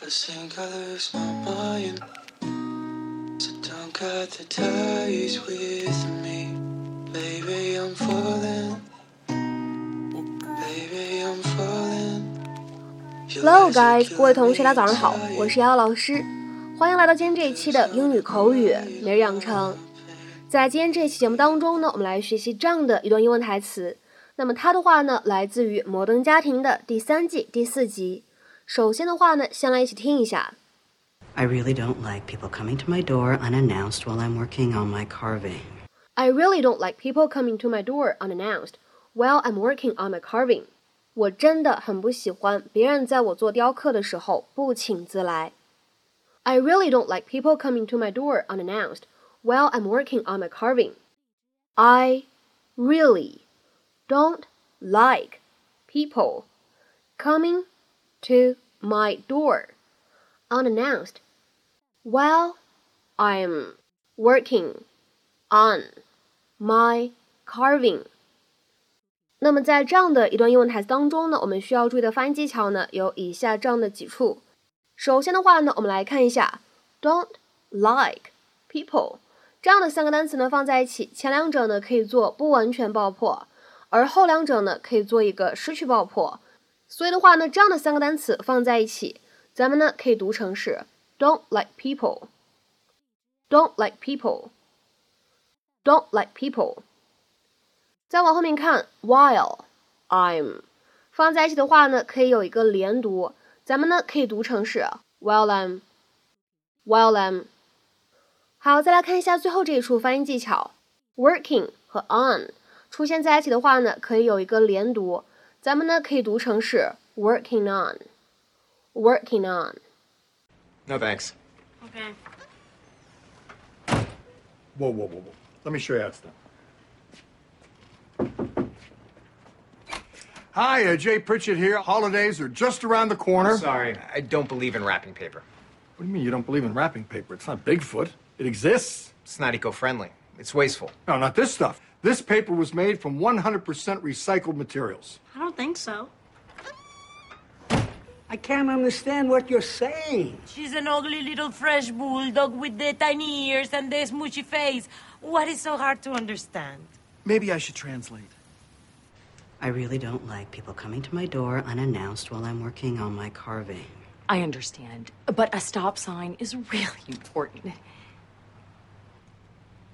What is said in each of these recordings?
I think I lost my mind。Hello guys，各位同学大家早上好，我是姚老师，欢迎来到今天这一期的英语口语每日养成。在今天这期节目当中呢，我们来学习这样的一段英文台词，那么它的话呢，来自于摩登家庭的第三季第四集。首先的话呢，先来一起听一下。 I really don't like people coming to my door unannounced while I'm working on my carving. I really don't like people coming to my door unannounced while I'm working on my carving. 我真的很不喜欢别人在我做雕刻的时候不请自来。I really don't like people coming to my door unannounced while I'm working on my carving. I really don't like people coming to my door unannounced while I'm working on my carving。那么在这样的一段英文台词当中呢，我们需要注意的发音技巧呢有以下这样的几处。首先的话呢，我们来看一下 "don't like people" 这样的三个单词呢放在一起，前两者呢可以做不完全爆破，而后两者呢可以做一个失去爆破。所以的话呢，这样的三个单词放在一起，咱们呢可以读成是 "don't like people"，"don't like people"，"don't like people"。再往后面看，while I'm 放在一起的话呢，可以有一个连读，咱们呢可以读成是 while I'm，while I'm。好，再来看一下最后这一处发音技巧，working 和 on 出现在一起的话呢，可以有一个连读，咱们呢可以读成是 working on，working on。 No thanks. Okay. Whoa, whoa, whoa, whoa. Let me show you how it's done. Hi, uh, Jay Pritchett here. Holidays are just around the corner. Sorry, I don't believe in wrapping paper. What do you mean you don't believe in wrapping paper? It's not Bigfoot. It exists. It's not eco-friendly. It's wasteful. No, not this stuff. This paper was made from 100% recycled materials. I don't think so. I can't understand what you're saying. She's an ugly little fresh bulldog with the tiny ears and the smoochy face. What is so hard to understand? Maybe I should translate. I really don't like people coming to my door unannounced while I'm working on my carving. I understand, but a stop sign is really important.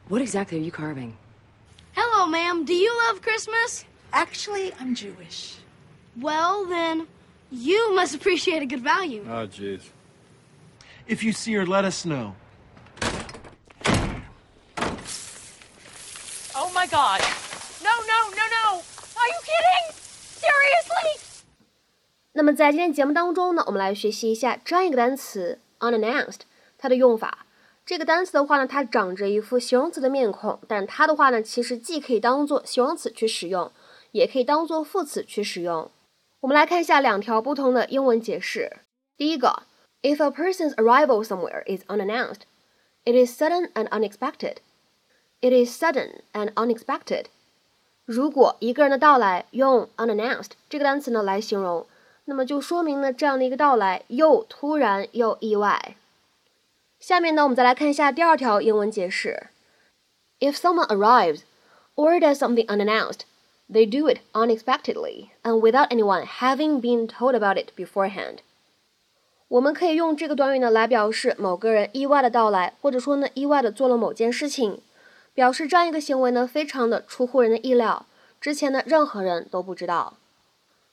What exactly are you carving? Hello, ma'am. Do you love Christmas? Actually, I'm Jewish. Well, then, you must appreciate a good value. Oh, jeez. If you see her, let us know. Oh my god. No, no, no, no! Are you kidding? Seriously? 那么在今天节目当中呢，我们来学习一下这样一个单词 unannounced 它的用法。这个单词的话呢，它长着一副形容词的面孔，但是它的话呢，其实既可以当做形容词去使用，也可以当做副词去使用。我们来看一下两条不同的英文解释。第一个，If a person's arrival somewhere is unannounced, it is sudden and unexpected. It is sudden and unexpected. 如果一个人的到来用 unannounced 这个单词呢来形容，那么就说明呢这样的一个到来又突然又意外。下面呢，我们再来看一下第二条英文解释：If someone arrives or does something unannounced, they do it unexpectedly and without anyone having been told about it beforehand. 我们可以用这个短语呢来表示某个人意外的到来，或者说呢意外的做了某件事情，表示这样一个行为呢非常的出乎人的意料，之前呢任何人都不知道。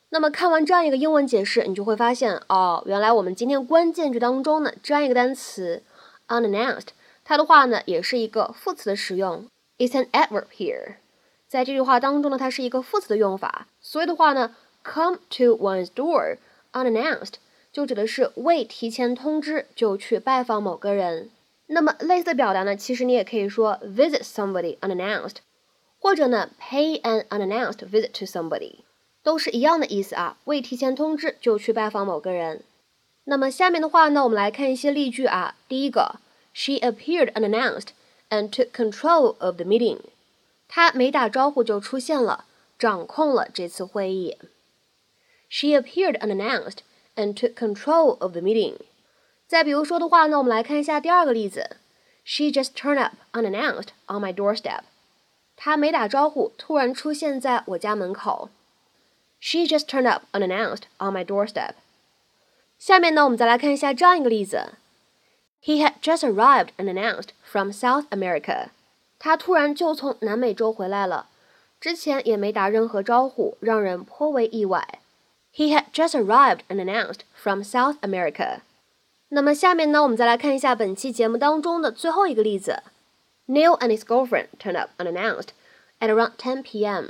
那么看完这样一个英文解释，你就会发现哦，原来我们今天关键句当中呢这样一个单词 unannounced，它的话呢也是一个副词的使用，it's an adverb here。在这句话当中呢，它是一个副词的用法，所以的话呢，come to one's door unannounced 就指的是未提前通知就去拜访某个人。那么类似的表达呢，其实你也可以说 visit somebody unannounced，或者呢 pay an unannounced visit to somebody，都是一样的意思啊，未提前通知就去拜访某个人。那么下面的话呢，我们来看一些例句啊。第一个，She appeared unannounced and took control of the meeting。他没打招呼就出现了，掌控了这次会议。She appeared unannounced and took control of the meeting。再比如说的话呢，我们来看一下第二个例子：She just turned up unannounced on my doorstep。她没打招呼，突然出现在我家门口。She just turned up unannounced on my doorstep。下面呢，我们再来看一下这样一个例子：He had just arrived unannounced from South America。他突然就从南美洲回来了，之前也没打任何招呼，让人颇为意外。He had just arrived and announced from South America。那么下面呢，我们再来看一下本期节目当中的最后一个例子：Neil and his girlfriend turned up unannounced at around 10 p.m.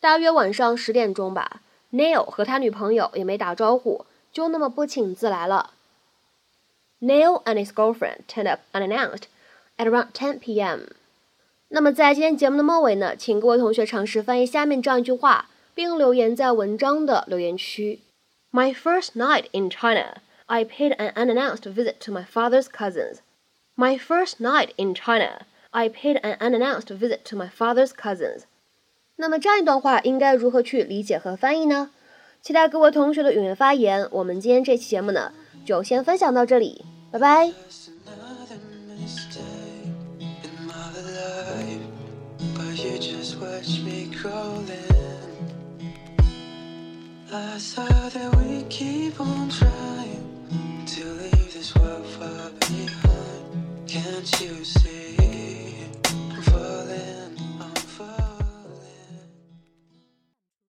大约晚上十点钟吧，Neil 和他女朋友也没打招呼，就那么不请自来了。Neil and his girlfriend turned up unannounced at around 10 p.m. 那么在今天节目的末尾呢，请各位同学尝试翻译下面这样一句话，并留言在文章的留言区。My first night in China, I paid an unannounced visit to my father's cousins. My first night in China, I paid an unannounced visit to my father's cousins. 那么这样一段话应该如何去理解和翻译呢？期待各位同学的踊跃发言。我们今天这期节目呢，就先分享到这里，拜拜。you just watch me crawling? I saw that we